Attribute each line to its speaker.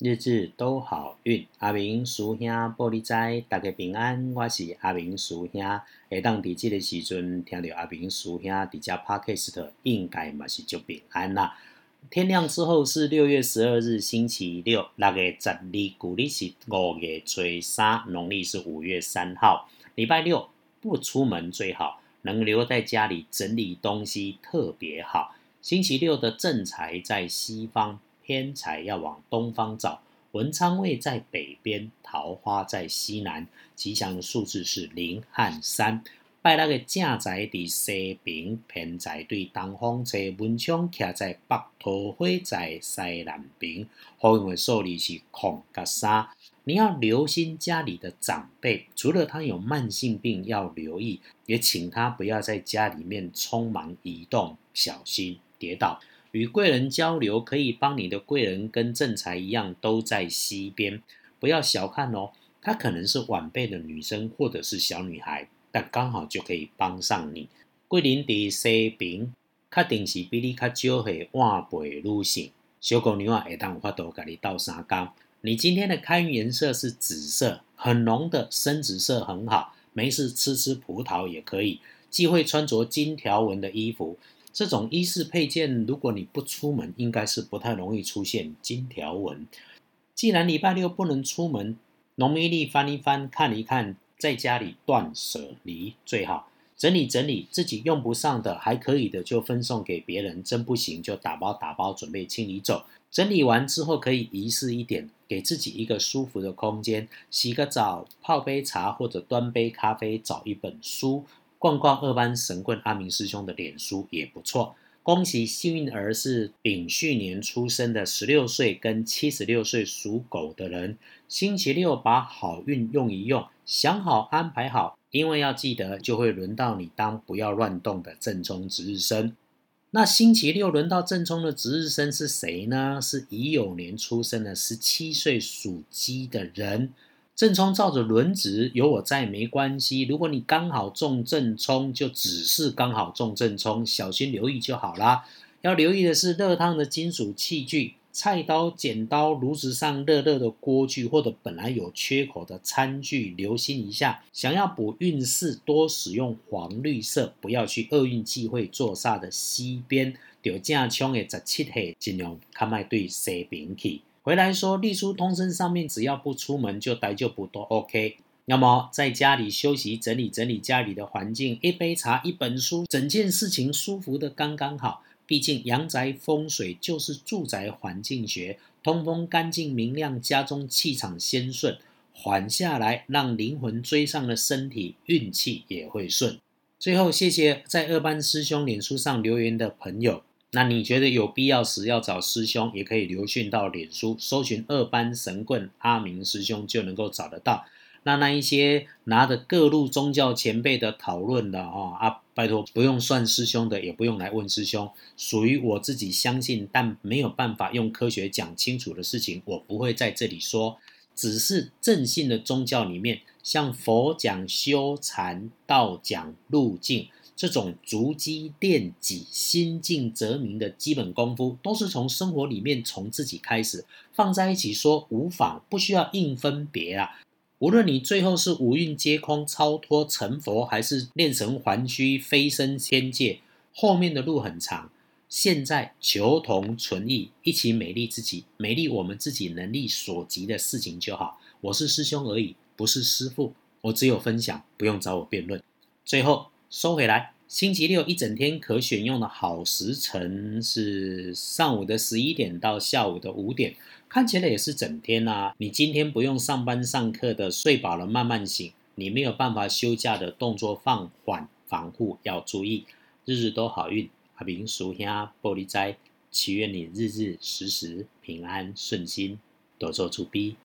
Speaker 1: 日子都好运。阿明叔兄玻璃仔，大家平安。我是阿明叔兄，下当伫即个时阵听到阿明叔兄伫遮 podcast，应该嘛是就平安啦。天亮之后是六月十二日星期六，六月十二，古历是五月初三，农历是五月三号，礼拜六不出门最好，能留在家里整理东西特别好。星期六的正财在西方。偏财要往东方找，文昌位在北边，桃花在西南，吉祥的数字是零和三。拜那个正财伫西边，偏财对东方坐，文昌徛在北，桃花在西南边。好运的数字是空甲三。你要留心家里的长辈，除了他有慢性病要留意，也请他不要在家里面匆忙移动，小心跌倒。与贵人交流，可以帮你的贵人跟正财一样，都在西边。不要小看哦，她可能是晚辈的女生或者是小女孩，但刚好就可以帮上你。桂林的西边，确定是比你较少的晚辈女性。小狗牛啊，会当有法度给你倒三缸。你今天的开运颜色是紫色，很浓的深紫色，很好。没事吃吃葡萄也可以。忌讳穿着金条纹的衣服。这种衣饰配件，如果你不出门，应该是不太容易出现金条纹。既然礼拜六不能出门，农民历翻一翻，看一看，在家里断舍离最好，整理整理自己用不上的，还可以的就分送给别人，真不行就打包打包准备清理走。整理完之后可以仪式一点，给自己一个舒服的空间，洗个澡，泡杯茶或者端杯咖啡，找一本书。逛逛二班神棍阿明师兄的脸书也不错。恭喜幸运儿是丙戌年出生的十六岁跟七十六岁属狗的人。星期六把好运用一用，想好安排好，因为要记得就会轮到你当不要乱动的正冲值日生。那星期六轮到正冲的值日生是谁呢？是乙酉年出生的十七岁属鸡的人。正冲照着轮值，有我在没关系。如果你刚好中正冲，就只是刚好中正冲，小心留意就好啦。要留意的是热烫的金属器具、菜刀、剪刀、炉子上热热的锅具，或者本来有缺口的餐具，留心一下。想要补运势，多使用黄绿色，不要去厄运忌讳坐煞的西边。有正冲的十七岁，尽量看卖对西边去。回来说，立书通身上面只要不出门就待就不多 OK。那么在家里休息整理整理家里的环境，一杯茶一本书，整件事情舒服的刚刚好。毕竟阳宅风水就是住宅环境学，通风干净明亮，家中气场先顺，缓下来让灵魂追上了身体，运气也会顺。最后谢谢在二班师兄脸书上留言的朋友。那你觉得有必要时要找师兄，也可以留讯到脸书，搜寻二班神棍阿明师兄就能够找得到。那那一些拿着各路宗教前辈的讨论的哈啊，拜托不用算师兄的，也不用来问师兄，属于我自己相信但没有办法用科学讲清楚的事情，我不会在这里说。只是正信的宗教里面，像佛讲修禅，道讲路径。这种逐机练己、心静则明的基本功夫，都是从生活里面从自己开始放在一起说无妨，不需要硬分别啊。无论你最后是五蕴皆空、超脱成佛，还是炼成还虚、飞升仙界，后面的路很长。现在求同存异，一起美丽自己，美丽我们自己能力所及的事情就好。我是师兄而已，不是师父，我只有分享，不用找我辩论。最后。收回来，星期六一整天可选用的好时辰是上午的十一点到下午的五点，看起来也是整天啊。你今天不用上班上课的，睡饱了慢慢醒。你没有办法休假的动作放缓，防护要注意。日日都好运，阿明叔兄玻璃斋，祈愿你日日时时平安顺心，多做主逼。